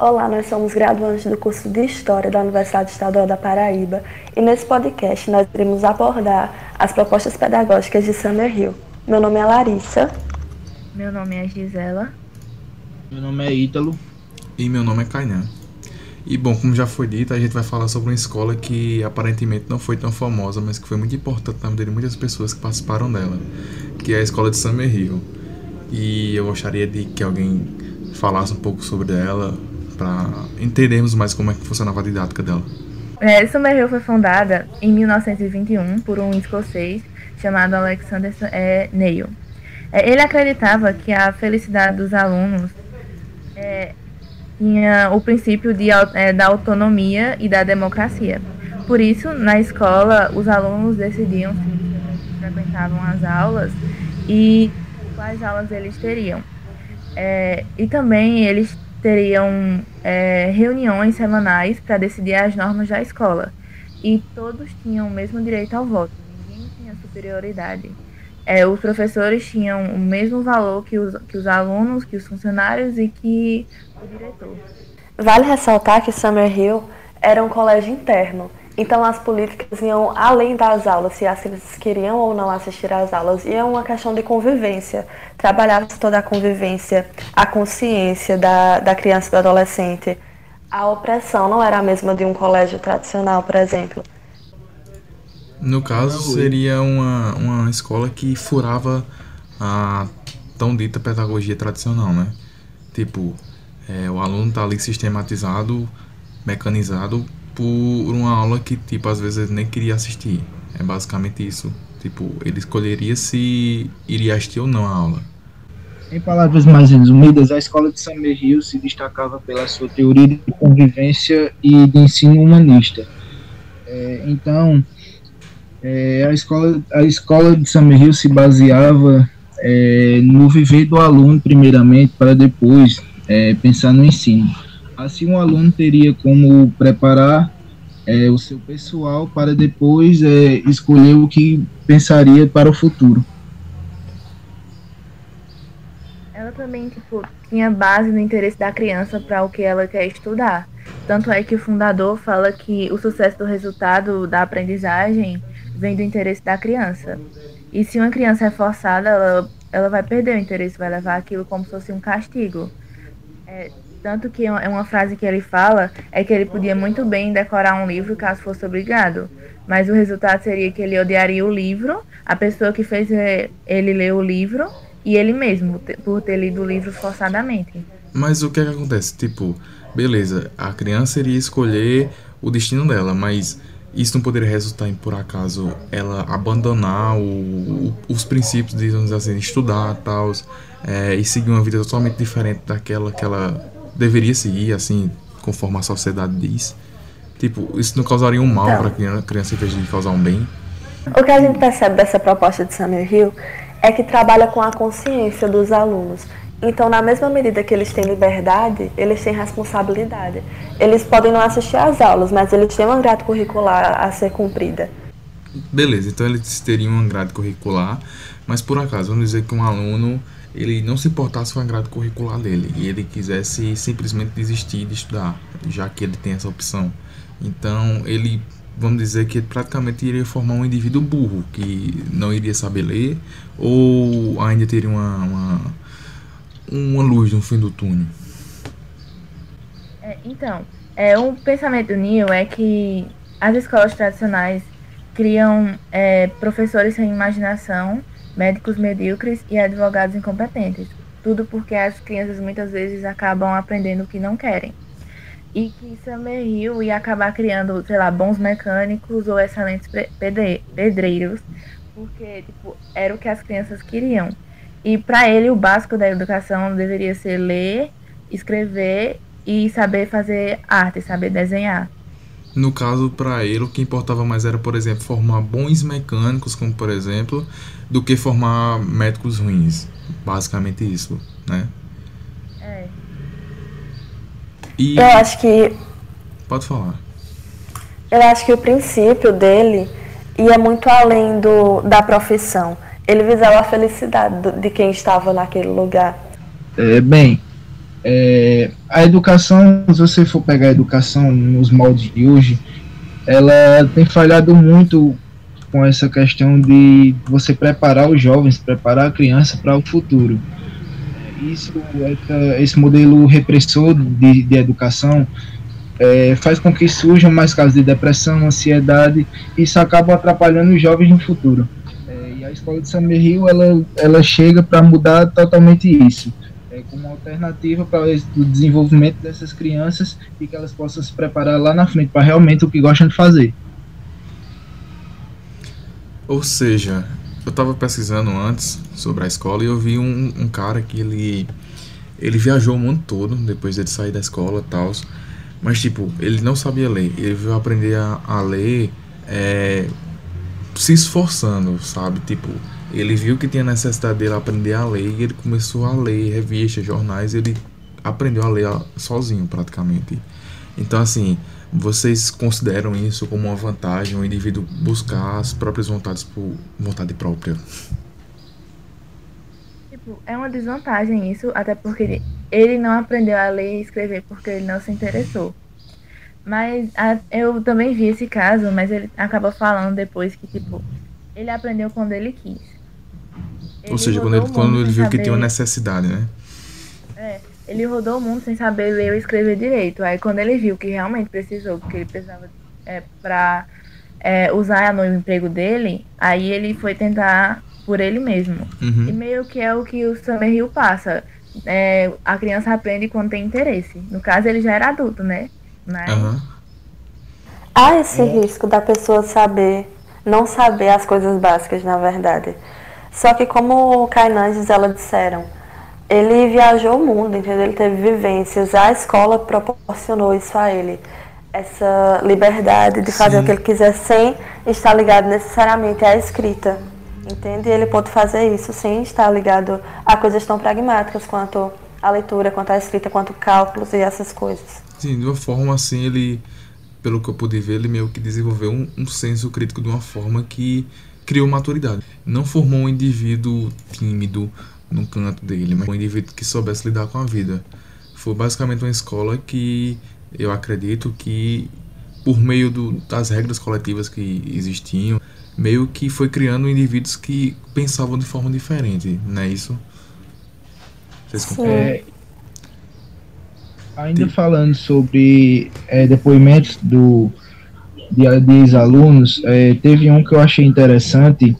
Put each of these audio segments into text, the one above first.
Olá, nós somos graduantes do curso de História da Universidade Estadual da Paraíba e nesse podcast nós iremos abordar as propostas pedagógicas de Summerhill. Meu nome é Larissa. Meu nome é Gisela. Meu nome é Ítalo. E meu nome é Kainan. E bom, como já foi dito, a gente vai falar sobre uma escola que aparentemente não foi tão famosa, mas que foi muito importante na vida de muitas pessoas que participaram dela, que é a escola de Summerhill. E eu gostaria de que alguém falasse um pouco sobre ela, para entendermos mais como é que funcionava a didática dela. É, Summerhill foi fundada em 1921 por um escocês chamado Alexander é, Neil. É, ele acreditava que a felicidade dos alunos é, tinha o princípio de, é, da autonomia e da democracia. Por isso, na escola, os alunos decidiam se frequentavam as aulas e quais aulas eles teriam. É, e também eles teriam é, reuniões semanais para decidir as normas da escola. E todos tinham o mesmo direito ao voto, ninguém tinha superioridade. É, os professores tinham o mesmo valor que os, que os alunos, que os funcionários e que o diretor. Vale ressaltar que Summerhill era um colégio interno, então as políticas iam além das aulas, se as crianças queriam ou não assistir às aulas, e é uma questão de convivência. Trabalhava-se toda a convivência, a consciência da, da criança e do adolescente. A opressão não era a mesma de um colégio tradicional, por exemplo. No caso, seria uma, uma escola que furava a tão dita pedagogia tradicional, né? Tipo, é, o aluno está ali sistematizado, mecanizado por uma aula que, tipo, às vezes ele nem queria assistir. É basicamente isso. Tipo, ele escolheria se iria assistir ou não a aula. Em palavras mais resumidas, a escola de Summerhill se destacava pela sua teoria de convivência e de ensino humanista. É, então, é, a, escola, a escola de Summerhill se baseava é, no viver do aluno, primeiramente, para depois é, pensar no ensino. Assim, o aluno teria como preparar é, o seu pessoal para depois é, escolher o que pensaria para o futuro. Ela também tipo, tinha base no interesse da criança para o que ela quer estudar. Tanto é que o fundador fala que o sucesso do resultado da aprendizagem vem do interesse da criança. E se uma criança é forçada, ela, ela vai perder o interesse, vai levar aquilo como se fosse um castigo. É, tanto que é uma frase que ele fala é que ele podia muito bem decorar um livro caso fosse obrigado. Mas o resultado seria que ele odiaria o livro, a pessoa que fez é, ele ler o livro e ele mesmo, por ter lido o livro forçadamente. Mas o que é que acontece? Tipo, beleza, a criança iria escolher o destino dela, mas isso não poderia resultar em, por acaso, ela abandonar o, o, os princípios de, assim, estudar tal, é, e seguir uma vida totalmente diferente daquela que ela deveria seguir, assim, conforme a sociedade diz. Tipo, isso não causaria um mal então, para a criança em vez de causar um bem? O que a gente percebe dessa proposta de Summerhill é que trabalha com a consciência dos alunos. Então, na mesma medida que eles têm liberdade, eles têm responsabilidade. Eles podem não assistir às aulas, mas eles têm uma grade curricular a ser cumprida. Beleza, então eles teriam uma grade curricular, mas por acaso, vamos dizer que um aluno ele não se importasse com a grade curricular dele e ele quisesse simplesmente desistir de estudar, já que ele tem essa opção. Então, ele, vamos dizer que praticamente iria formar um indivíduo burro, que não iria saber ler, ou ainda teria uma, uma, uma luz no fim do túnel. É, então, é, um pensamento do Neil é que as escolas tradicionais criam é, professores sem imaginação médicos medíocres e advogados incompetentes. Tudo porque as crianças muitas vezes acabam aprendendo o que não querem. E que Summerhill ia acabar criando, sei lá, bons mecânicos ou excelentes pedreiros, porque tipo, era o que as crianças queriam. E para ele, o básico da educação deveria ser ler, escrever e saber fazer arte, saber desenhar. No caso, para ele, o que importava mais era, por exemplo, formar bons mecânicos, como por exemplo, do que formar médicos ruins. Basicamente isso, né? É. E... Eu acho que. Pode falar. Eu acho que o princípio dele ia muito além do, da profissão. Ele visava a felicidade de quem estava naquele lugar. É, bem, É, a educação, se você for pegar a educação nos moldes de hoje, ela tem falhado muito com essa questão de você preparar os jovens, preparar a criança para o futuro. Isso, essa, esse modelo repressor de, de educação é, faz com que surjam mais casos de depressão, ansiedade, e isso acaba atrapalhando os jovens no futuro. É, e a escola de Summer Hill, ela, ela chega para mudar totalmente isso é, como alternativa para o desenvolvimento dessas crianças e que elas possam se preparar lá na frente para realmente o que gostam de fazer. Ou seja, eu estava pesquisando antes sobre a escola e eu vi um, um, cara que ele ele viajou o mundo todo depois de sair da escola e tal, mas tipo ele não sabia ler, ele veio aprender a, a ler é, se esforçando, sabe? Tipo ele viu que tinha necessidade dele aprender a ler e ele começou a ler revistas, jornais, ele aprendeu a ler sozinho praticamente. Então assim, vocês consideram isso como uma vantagem, o indivíduo buscar as próprias vontades por vontade própria? Tipo, é uma desvantagem isso, até porque ele não aprendeu a ler e escrever porque ele não se interessou. Mas a, eu também vi esse caso, mas ele acaba falando depois que, tipo, ele aprendeu quando ele quis. Ele Ou seja, quando ele, quando ele viu saber... que tinha uma necessidade, né? É, ele rodou o mundo sem saber ler ou escrever direito. Aí quando ele viu que realmente precisou, porque ele precisava é, para é, usar no emprego dele, aí ele foi tentar por ele mesmo. Uhum. E meio que é o que o Summer Hill passa. É, a criança aprende quando tem interesse. No caso, ele já era adulto, né? Mas... Uhum. Há esse risco da pessoa saber, não saber as coisas básicas, na verdade. Só que como o Kainan e Gisela disseram, ele viajou o mundo, entendeu? Ele teve vivências, a escola proporcionou isso a ele. Essa liberdade de fazer Sim. o que ele quiser sem estar ligado necessariamente à escrita. Entende? E ele pode fazer isso sem estar ligado a coisas tão pragmáticas quanto a leitura, quanto a escrita, quanto cálculos e essas coisas. Sim, de uma forma assim, ele, pelo que eu pude ver, ele meio que desenvolveu um, um senso crítico de uma forma que criou maturidade. Não formou um indivíduo tímido, no canto dele, mas um indivíduo que soubesse lidar com a vida. Foi basicamente uma escola que eu acredito que, por meio do, das regras coletivas que existiam, meio que foi criando indivíduos que pensavam de forma diferente, não é isso? Vocês É, ainda falando sobre é, depoimentos do, de, de alunos, é, teve um que eu achei interessante,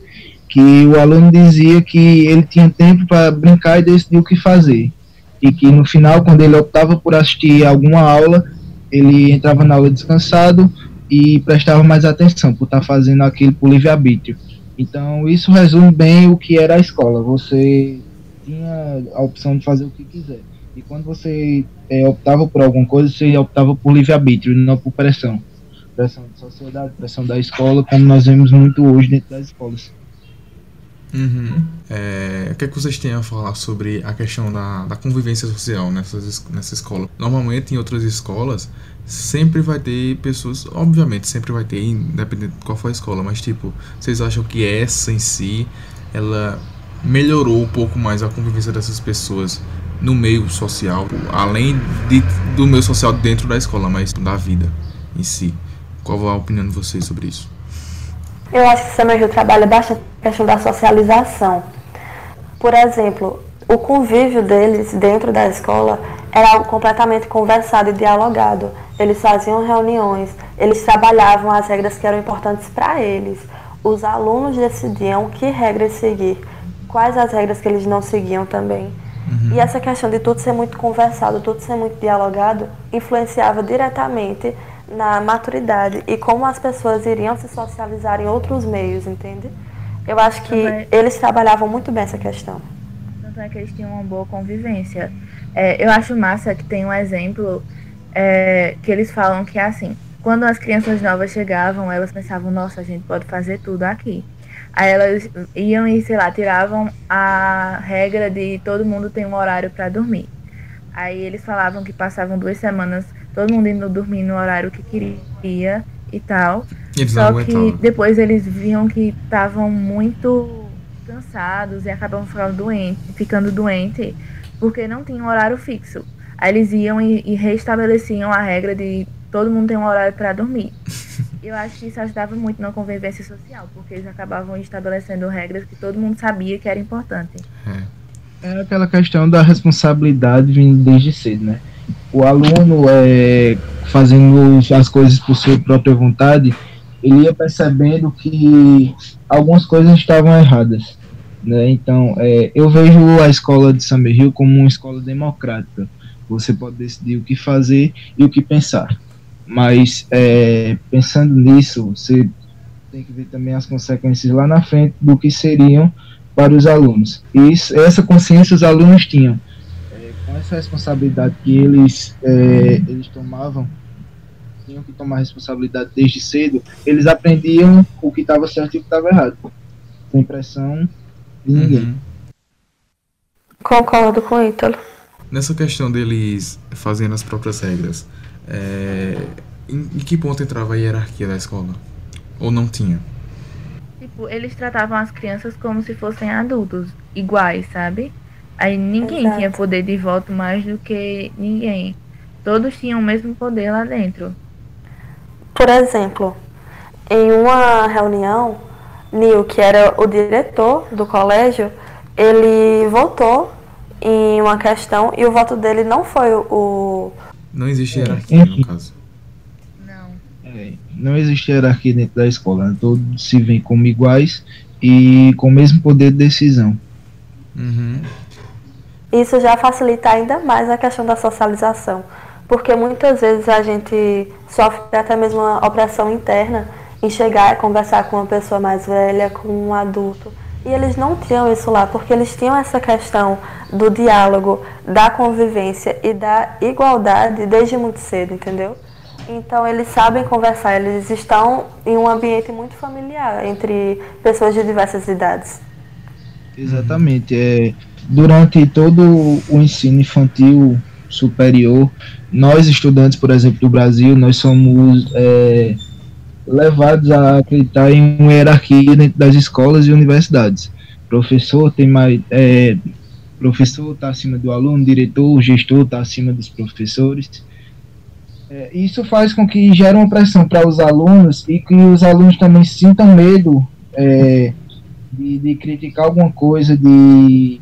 que o aluno dizia que ele tinha tempo para brincar e decidir o que fazer. E que no final, quando ele optava por assistir alguma aula, ele entrava na aula descansado e prestava mais atenção por estar tá fazendo aquilo por livre-arbítrio. Então, isso resume bem o que era a escola. Você tinha a opção de fazer o que quiser. E quando você é, optava por alguma coisa, você optava por livre-arbítrio, não por pressão. Pressão da sociedade, pressão da escola, como nós vemos muito hoje dentro das escolas. Uhum. É, o que, é que vocês têm a falar sobre a questão da, da convivência social nessas, nessa escola? Normalmente, em outras escolas, sempre vai ter pessoas, obviamente, sempre vai ter, independente de qual for a escola, mas tipo, vocês acham que essa em si, ela melhorou um pouco mais a convivência dessas pessoas no meio social, além de, do meio social dentro da escola, mas da vida em si? Qual a opinião de vocês sobre isso? Eu acho que o Hill trabalha bastante a questão da socialização. Por exemplo, o convívio deles dentro da escola era algo completamente conversado e dialogado. Eles faziam reuniões, eles trabalhavam as regras que eram importantes para eles. Os alunos decidiam que regras seguir, quais as regras que eles não seguiam também. Uhum. E essa questão de tudo ser muito conversado, tudo ser muito dialogado, influenciava diretamente na maturidade e como as pessoas iriam se socializar em outros meios, entende? Eu acho que é, eles trabalhavam muito bem essa questão. Tanto é que eles tinham uma boa convivência. É, eu acho massa que tem um exemplo é, que eles falam que é assim: quando as crianças novas chegavam, elas pensavam, nossa, a gente pode fazer tudo aqui. Aí elas iam e, sei lá, tiravam a regra de todo mundo tem um horário para dormir. Aí eles falavam que passavam duas semanas todo mundo indo dormir no horário que queria e tal. Eles Só que depois eles viam que estavam muito cansados e acabavam ficando doentes, ficando doente porque não tinha um horário fixo. Aí eles iam e, e restabeleciam a regra de todo mundo tem um horário para dormir. Eu acho que isso ajudava muito na convivência social, porque eles acabavam estabelecendo regras que todo mundo sabia que era importante. É, é aquela questão da responsabilidade vindo desde cedo, né? O aluno é, fazendo as coisas por sua própria vontade, ele ia percebendo que algumas coisas estavam erradas. Né? Então, é, eu vejo a escola de Summerhill como uma escola democrática. Você pode decidir o que fazer e o que pensar. Mas, é, pensando nisso, você tem que ver também as consequências lá na frente do que seriam para os alunos. E isso, essa consciência os alunos tinham. Essa responsabilidade que eles, é, eles tomavam, tinham que tomar responsabilidade desde cedo, eles aprendiam o que estava certo e o que estava errado. Sem pressão de ninguém. Uhum. Concordo com o Ítalo. Nessa questão deles fazendo as próprias regras, é, em, em que ponto entrava a hierarquia da escola? Ou não tinha? Tipo, eles tratavam as crianças como se fossem adultos, iguais, sabe? Aí ninguém Exato. tinha poder de voto mais do que ninguém. Todos tinham o mesmo poder lá dentro. Por exemplo, em uma reunião, Neil, que era o diretor do colégio, ele votou em uma questão e o voto dele não foi o. Não existe hierarquia, no caso. Não. É, não existe hierarquia dentro da escola. Né? Todos se veem como iguais e com o mesmo poder de decisão. Uhum. Isso já facilita ainda mais a questão da socialização porque muitas vezes a gente sofre até mesmo uma opressão interna em chegar e conversar com uma pessoa mais velha, com um adulto. E eles não tinham isso lá, porque eles tinham essa questão do diálogo, da convivência e da igualdade desde muito cedo, entendeu? Então eles sabem conversar, eles estão em um ambiente muito familiar entre pessoas de diversas idades. Exatamente. É, durante todo o ensino infantil superior, nós estudantes, por exemplo, do Brasil, nós somos é, levados a acreditar em uma hierarquia dentro das escolas e universidades. Professor tem mais, é, professor está acima do aluno, diretor, gestor está acima dos professores. É, isso faz com que gere uma pressão para os alunos e que os alunos também sintam medo é, de, de criticar alguma coisa, de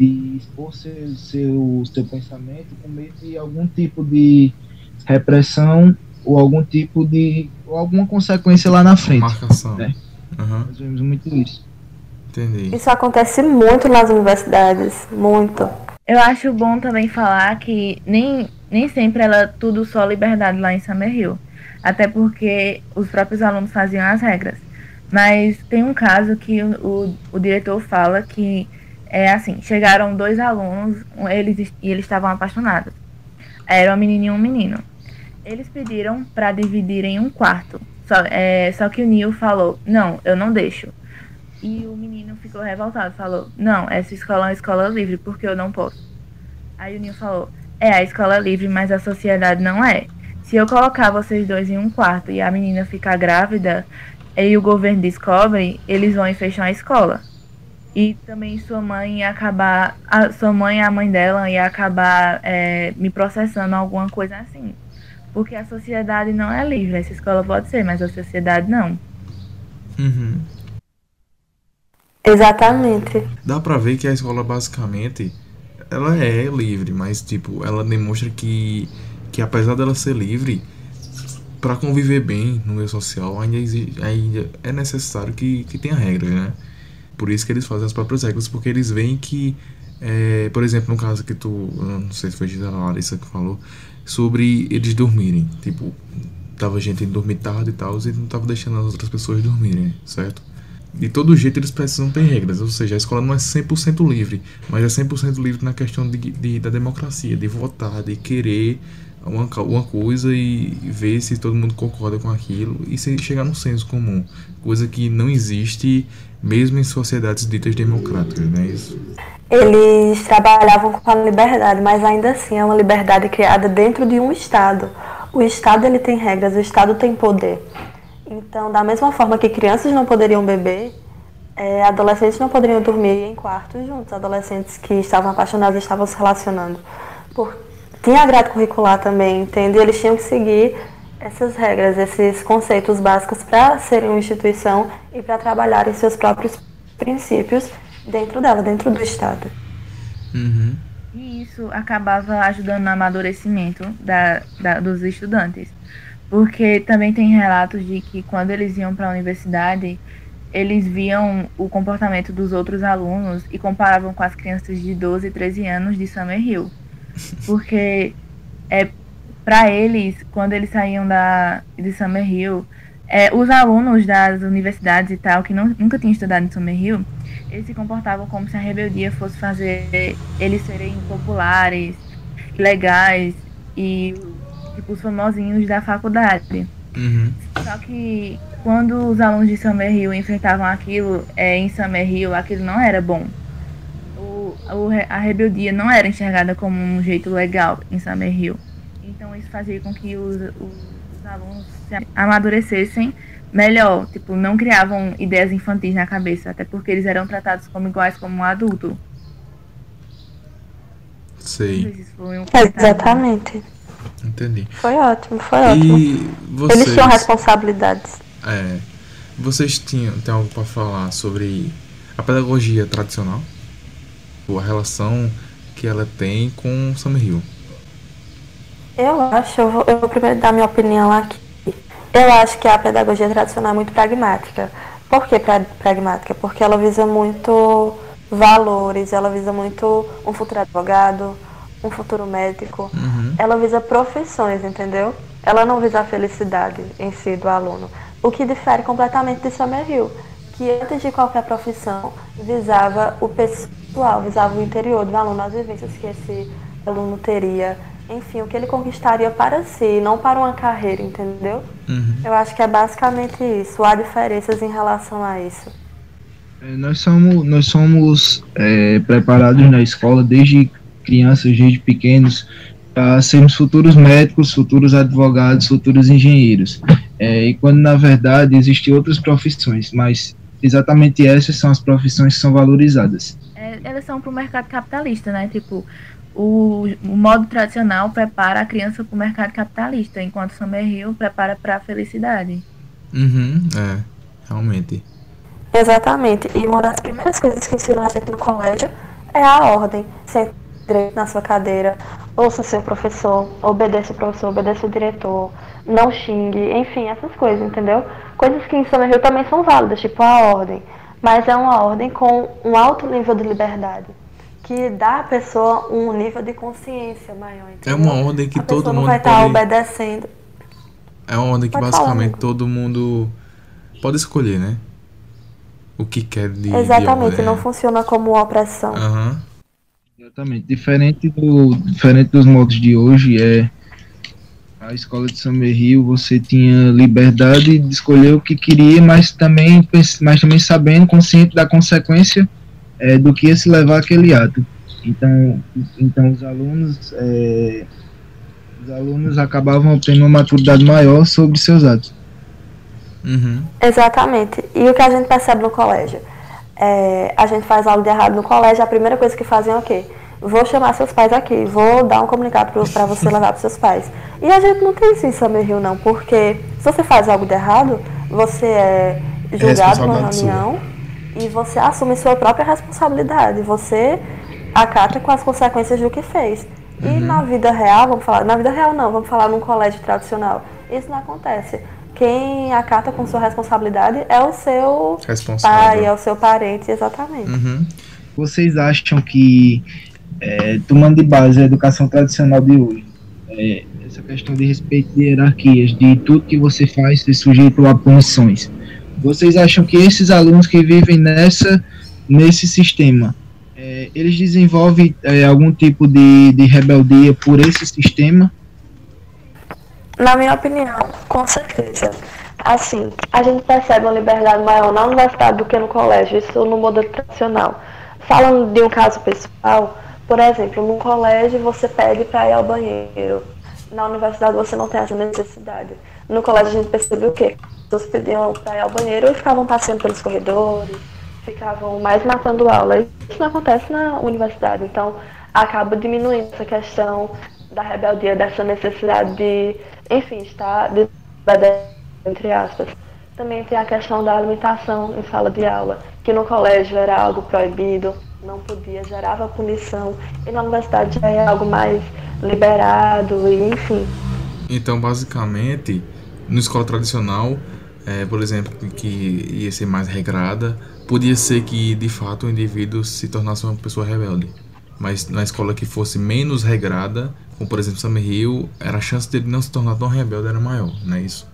de expor seu, seu, seu pensamento com medo de algum tipo de repressão ou algum tipo de ou alguma consequência lá na frente. Marcação. Né? Uhum. Nós vemos muito isso. Entendi. Isso acontece muito nas universidades, muito. Eu acho bom também falar que nem, nem sempre ela tudo só liberdade lá em Summerhill. Até porque os próprios alunos faziam as regras. Mas tem um caso que o, o, o diretor fala que é assim, chegaram dois alunos, eles e eles estavam apaixonados. Era uma menina e um menino. Eles pediram para dividirem um quarto. Só, é, só que o Neil falou: "Não, eu não deixo". E o menino ficou revoltado, falou: "Não, essa escola é uma escola livre, porque eu não posso". Aí o Neil falou: "É a escola livre, mas a sociedade não é. Se eu colocar vocês dois em um quarto e a menina ficar grávida, e o governo descobre, eles vão fechar a escola e também sua mãe ia acabar, a sua mãe e a mãe dela ia acabar é, me processando alguma coisa assim. Porque a sociedade não é livre, essa escola pode ser, mas a sociedade não. Uhum. Exatamente. Dá pra ver que a escola basicamente ela é livre, mas tipo, ela demonstra que, que apesar dela ser livre, para conviver bem no meio social, ainda, ainda é necessário que, que tenha regras, né? Por isso que eles fazem as próprias regras, porque eles veem que, é, por exemplo, no caso que tu, não sei se foi a Larissa que falou, sobre eles dormirem. Tipo, tava gente indo dormir tarde e tal, e não tava deixando as outras pessoas dormirem, certo? De todo jeito eles precisam ter regras, ou seja, a escola não é 100% livre, mas é 100% livre na questão de, de, da democracia, de votar, de querer uma, uma coisa e ver se todo mundo concorda com aquilo e se chegar no senso comum, coisa que não existe mesmo em sociedades ditas democráticas, não é isso? Eles trabalhavam com a liberdade, mas ainda assim é uma liberdade criada dentro de um Estado. O Estado ele tem regras, o Estado tem poder. Então, da mesma forma que crianças não poderiam beber, é, adolescentes não poderiam dormir em quartos juntos. Adolescentes que estavam apaixonados estavam se relacionando. Por, tinha a grade curricular também, entende? E eles tinham que seguir essas regras, esses conceitos básicos para serem uma instituição e para trabalharem seus próprios princípios dentro dela, dentro do Estado. Uhum. E isso acabava ajudando no amadurecimento da, da, dos estudantes. Porque também tem relatos de que quando eles iam para a universidade, eles viam o comportamento dos outros alunos e comparavam com as crianças de 12 e 13 anos de Summerhill. Porque é, para eles, quando eles saíam da, de Summerhill, é, os alunos das universidades e tal, que não, nunca tinham estudado em Summerhill, eles se comportavam como se a rebeldia fosse fazer eles serem populares, legais e tipo os famosinhos da faculdade. Uhum. Só que quando os alunos de Summerhill enfrentavam aquilo é, em Summerhill, aquilo não era bom. A rebeldia não era enxergada como um jeito legal em Summerhill. Então isso fazia com que os, os, os alunos se amadurecessem melhor, tipo, não criavam ideias infantis na cabeça, até porque eles eram tratados como iguais como um adulto. Sei. Um Exatamente. Entendi. Foi ótimo, foi ótimo. E vocês, Eles tinham responsabilidades. é, vocês tinham tem algo para falar sobre a pedagogia tradicional? A relação que ela tem com Summerhill? Eu acho, eu vou, eu vou primeiro dar minha opinião aqui. Eu acho que a pedagogia tradicional é muito pragmática. Por que pra, pragmática? Porque ela visa muito valores, ela visa muito um futuro advogado, um futuro médico. Uhum. Ela visa profissões, entendeu? Ela não visa a felicidade em si do aluno. O que difere completamente de Summerhill, que antes de qualquer profissão visava o pessoal, visava o interior do aluno, as vivências que esse aluno teria, enfim, o que ele conquistaria para si, não para uma carreira, entendeu? Uhum. Eu acho que é basicamente isso. Há diferenças em relação a isso. É, Nós somos, nós somos é, preparados na escola desde crianças, desde pequenos, para sermos futuros médicos, futuros advogados, futuros engenheiros. É, e quando na verdade existem outras profissões, mas exatamente essas são as profissões que são valorizadas. É, elas são para o mercado capitalista, né? Tipo, o, o modo tradicional prepara a criança para o mercado capitalista, enquanto Summerhill prepara para a felicidade. Uhum, é, realmente. Exatamente. E uma das primeiras coisas que ensinam a gente no colégio é a ordem. Sente direito na sua cadeira, ouça seu professor, obedeça o professor, obedeça o diretor, não xingue, enfim, essas coisas, entendeu? Coisas que em Summerhill também são válidas, tipo a ordem. Mas é uma ordem com um alto nível de liberdade. Que dá à pessoa um nível de consciência maior. É Entendeu? uma ordem que a todo pessoa não mundo vai estar pode. obedecendo. É uma ordem que Pode falar, basicamente amigo. todo mundo pode escolher, né? O que quer de. Exatamente, de não ordem. funciona como opressão. Aham. Exatamente. Diferente, do, diferente dos modos de hoje, é a escola de Summerhill, você tinha liberdade de escolher o que queria, mas também, mas também sabendo, consciente da consequência é, do que ia se levar aquele ato. Então, então os alunos é, os alunos acabavam obtendo uma maturidade maior sobre seus atos. Uhum. Exatamente. E o que a gente percebe no colégio? É, a gente faz algo de errado no colégio, a primeira coisa que fazem é o quê? Vou chamar seus pais aqui, vou dar um comunicado para você levar para seus pais. E a gente não tem isso em Summerhill, não, porque se você faz algo de errado, você é julgado sua. reunião e você assume sua própria responsabilidade. Você acata com as consequências do que fez. E Uhum. na vida real, vamos falar, na vida real não, vamos falar num colégio tradicional. Isso não acontece. Quem acata com sua responsabilidade é o seu Responsável. pai, é o seu parente, exatamente. Uhum. Vocês acham que, é, tomando de base a educação tradicional de hoje, é, essa questão de respeito de hierarquias, de tudo que você faz ser sujeito a punições, vocês acham que esses alunos que vivem nessa, nesse sistema, é, eles desenvolvem é, algum tipo de, de rebeldia por esse sistema? Na minha opinião, com certeza. Assim, a gente percebe uma liberdade maior na universidade do que no colégio, isso no modelo tradicional. Falando de um caso pessoal, por exemplo, no colégio você pede para ir ao banheiro. Na universidade você não tem essa necessidade. No colégio a gente percebeu o quê? As pessoas pediam para ir ao banheiro e ficavam passeando pelos corredores, ficavam mais matando aula. Isso não acontece na universidade, então acaba diminuindo essa questão da rebeldia, dessa necessidade de, enfim, de, entre aspas. Também tem a questão da alimentação em sala de aula, que no colégio era algo proibido, não podia, gerava punição, e na universidade já é algo mais liberado, e enfim. Então, basicamente, na escola tradicional, é, por exemplo, que ia ser mais regrada, podia ser que de fato o indivíduo se tornasse uma pessoa rebelde. Mas na escola que fosse menos regrada, como por exemplo Summer Hill, era a chance dele não se tornar tão rebelde era maior, não é isso?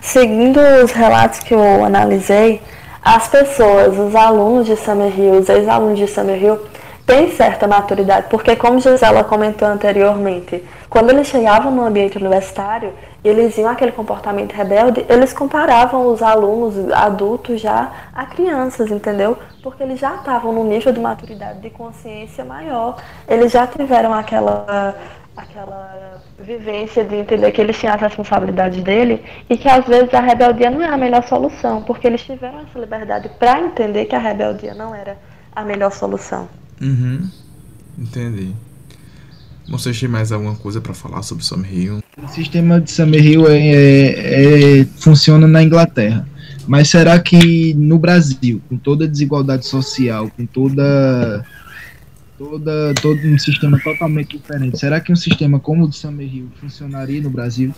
Seguindo os relatos que eu analisei, as pessoas, os alunos de Summer Hill, os ex-alunos de Summer Hill, têm certa maturidade, porque como Gisela comentou anteriormente, quando eles chegavam no ambiente universitário, eles iam aquele comportamento rebelde, eles comparavam os alunos adultos já a crianças, entendeu? Porque eles já estavam no nível de maturidade, de consciência maior. Eles já tiveram aquela aquela vivência de entender que eles tinham as responsabilidades dele e que às vezes a rebeldia não é a melhor solução, porque eles tiveram essa liberdade para entender que a rebeldia não era a melhor solução. Uhum. Entendi. Vocês têm mais alguma coisa para falar sobre Summerhill? O sistema de Summerhill é, é, é, funciona na Inglaterra. Mas será que no Brasil, com toda a desigualdade social, com toda, toda todo um sistema totalmente diferente, será que um sistema como o de Summerhill funcionaria no Brasil?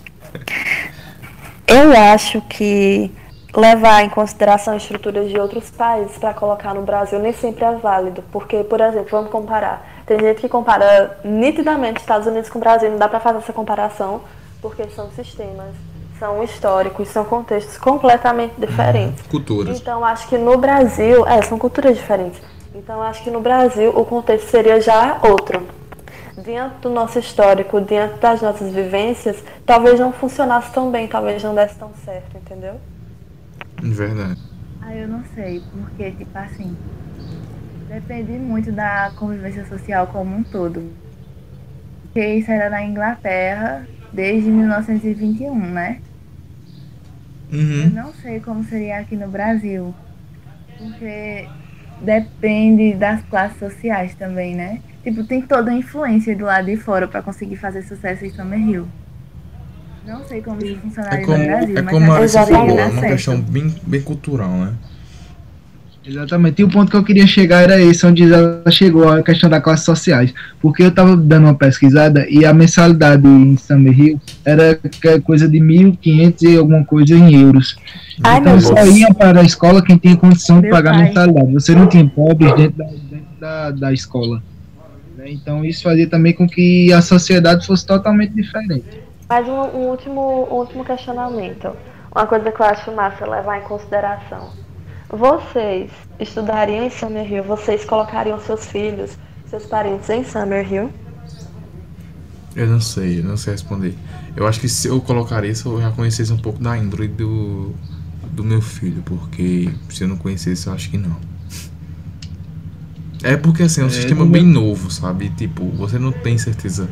Eu acho que levar em consideração estruturas de outros países para colocar no Brasil nem sempre é válido, porque, por exemplo, vamos comparar tem gente que compara nitidamente Estados Unidos com o Brasil, não dá para fazer essa comparação, porque são sistemas, são históricos, são contextos completamente diferentes. Uhum. Culturas. Então acho que no Brasil, é, são culturas diferentes. Então acho que no Brasil o contexto seria já outro. Diante do nosso histórico, diante das nossas vivências, talvez não funcionasse tão bem, talvez não desse tão certo, entendeu? Verdade. Ah, eu não sei, porque, tipo assim, Depende muito da convivência social como um todo. Porque isso era na Inglaterra desde 1921, né? Uhum. Eu não sei como seria aqui no Brasil. Porque depende das classes sociais também, né? Tipo, tem toda a influência do lado de fora para conseguir fazer sucesso em Summerhill. Não sei como isso funcionaria é como, no Brasil, é mas como a falou, é uma questão bem, bem cultural, né? Exatamente. E o ponto que eu queria chegar era esse, onde ela chegou, a questão da classe sociais. Porque eu estava dando uma pesquisada e a mensalidade em Summerhill era coisa de 1.500 e alguma coisa em euros. Ai, então só ia para a escola quem tinha condição de pagar a mensalidade. Você não tinha pobres dentro da, dentro da, da escola. Né? Então isso fazia também com que a sociedade fosse totalmente diferente. Mais um, um último, um último questionamento. Uma coisa que eu acho massa levar em consideração vocês estudariam em Summerhill? Vocês colocariam seus filhos, seus parentes em Summerhill? Eu não sei, eu não sei responder. Eu acho que se eu colocaria isso, eu já conhecesse um pouco da índole do, do meu filho, porque se eu não conhecesse, eu acho que não. É porque assim, é um é, sistema bem novo, sabe? Tipo, você não tem certeza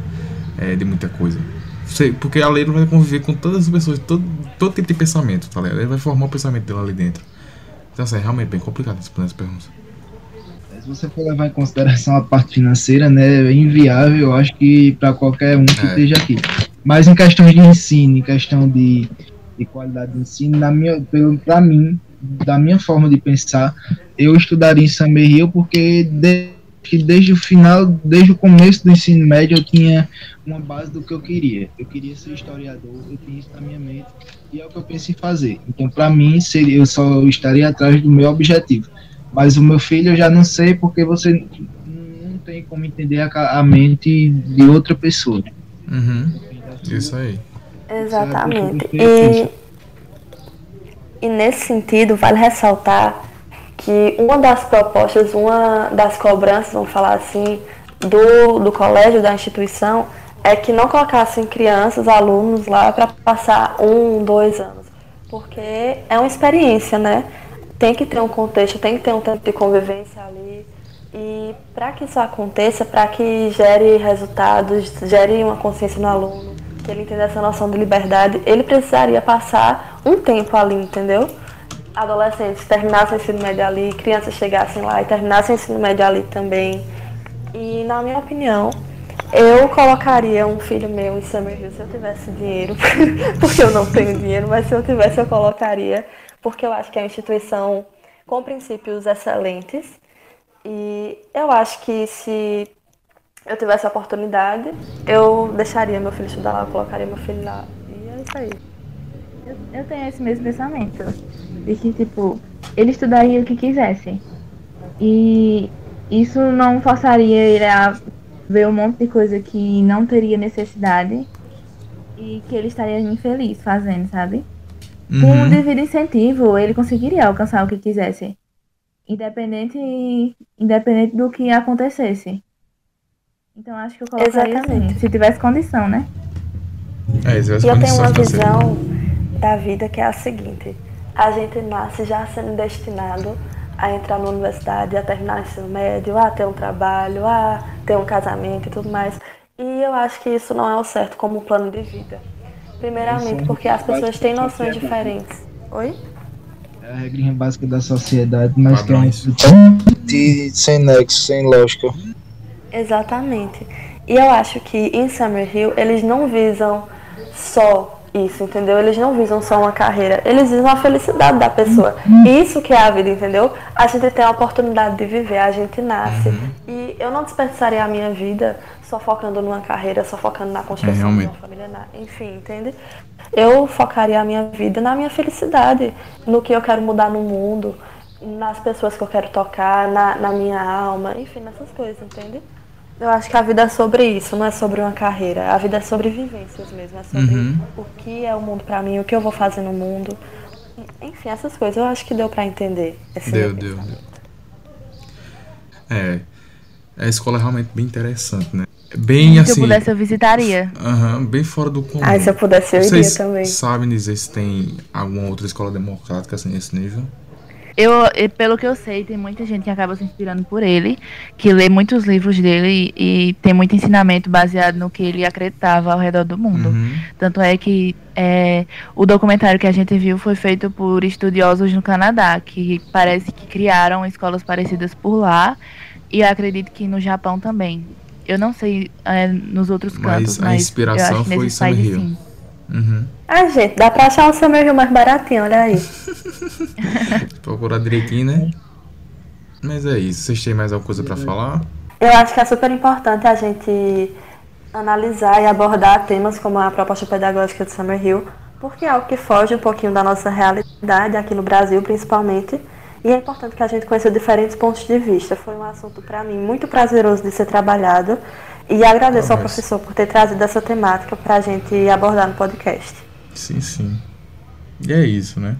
é, de muita coisa. Você, porque a lei não vai conviver com todas as pessoas, todo, todo tipo de pensamento, tá ligado? Ele vai formar o pensamento dela ali dentro. Então, assim, é realmente bem complicado responder essa pergunta. Se você for levar em consideração a parte financeira, né, é inviável, eu acho que para qualquer um que é. esteja aqui. Mas em questões de ensino, em questão de, de qualidade de ensino, na minha, para mim, da minha forma de pensar, eu estudaria em Summer Hill porque de, que desde o final, desde o começo do ensino médio, eu tinha uma base do que eu queria. Eu queria ser historiador, eu tinha isso na minha mente e é o que eu penso em fazer. Então, para mim, seria, eu só estaria atrás do meu objetivo. Mas o meu filho eu já não sei porque você não tem como entender a, a mente de outra pessoa. Uhum. Isso aí. Exatamente. E, e nesse sentido, vale ressaltar que uma das propostas, uma das cobranças, vamos falar assim, do, do colégio, da instituição, é que não colocassem crianças, alunos lá para passar um, dois anos. Porque é uma experiência, né? Tem que ter um contexto, tem que ter um tempo de convivência ali. E para que isso aconteça, para que gere resultados, gere uma consciência no aluno, que ele entenda essa noção de liberdade, ele precisaria passar um tempo ali, entendeu? Adolescentes terminassem o ensino médio ali, crianças chegassem lá e terminassem o ensino médio ali também. E, na minha opinião, Eu colocaria um filho meu em Summerhill se eu tivesse dinheiro, porque eu não tenho dinheiro, mas se eu tivesse eu colocaria, porque eu acho que é uma instituição com princípios excelentes. E eu acho que se eu tivesse a oportunidade, eu deixaria meu filho estudar lá, eu colocaria meu filho lá. E é isso aí. Eu, eu tenho esse mesmo pensamento. De que, tipo, ele estudaria o que quisesse. E isso não forçaria ele a ver um monte de coisa que não teria necessidade e que ele estaria infeliz fazendo, sabe? Uhum. Com um devido incentivo, ele conseguiria alcançar o que quisesse. Independente, independente do que acontecesse. Então acho que eu colocaria assim, se tivesse condição, né? É, se tivesse e eu tenho uma visão da vida que é a seguinte. A gente nasce já sendo destinado a entrar na universidade, a terminar o ensino médio, a ter um trabalho, a ter um casamento e tudo mais. E eu acho que isso não é o certo como plano de vida. Primeiramente porque as pessoas têm noções diferentes. Oi? É a regrinha básica da sociedade, mas que é um sem nexo, sem lógica. Exatamente. E eu acho que em Summerhill eles não visam só isso, entendeu? Eles não visam só uma carreira, eles visam a felicidade da pessoa. Isso que é a vida, entendeu? A gente tem a oportunidade de viver, a gente nasce. Uhum. E eu não desperdiçaria a minha vida só focando numa carreira, só focando na construção é, de uma família, enfim, entende? Eu focaria a minha vida na minha felicidade, no que eu quero mudar no mundo, nas pessoas que eu quero tocar, na, na minha alma, enfim, nessas coisas, entende? Eu acho que a vida é sobre isso, não é sobre uma carreira. A vida é sobre vivências mesmo, é sobre uhum. o que é o mundo para mim, o que eu vou fazer no mundo. Enfim, essas coisas. Eu acho que deu para entender. deu, deu, deu. É. A escola é realmente bem interessante, né? Bem se assim. Se eu pudesse, eu visitaria. Uhum, bem fora do comum. Ah, se eu pudesse, eu Vocês iria também. sabem dizer se tem alguma outra escola democrática assim nesse nível? Eu, pelo que eu sei, tem muita gente que acaba se inspirando por ele, que lê muitos livros dele e, e tem muito ensinamento baseado no que ele acreditava ao redor do mundo. Uhum. Tanto é que é, o documentário que a gente viu foi feito por estudiosos no Canadá, que parece que criaram escolas parecidas por lá, e acredito que no Japão também. Eu não sei é, nos outros cantos, mas, mas a inspiração foi Sam Rio. Sim. Uhum. Ah, gente, dá pra achar um Summerhill mais baratinho, olha aí. Procurar direitinho, né? Mas é isso. Vocês têm mais alguma coisa para falar? Eu acho que é super importante a gente analisar e abordar temas como a proposta pedagógica de Summerhill, porque é algo que foge um pouquinho da nossa realidade, aqui no Brasil principalmente, e é importante que a gente conheça diferentes pontos de vista. Foi um assunto, para mim, muito prazeroso de ser trabalhado e agradeço ao professor por ter trazido essa temática para a gente abordar no podcast. Sim, sim. E é isso, né?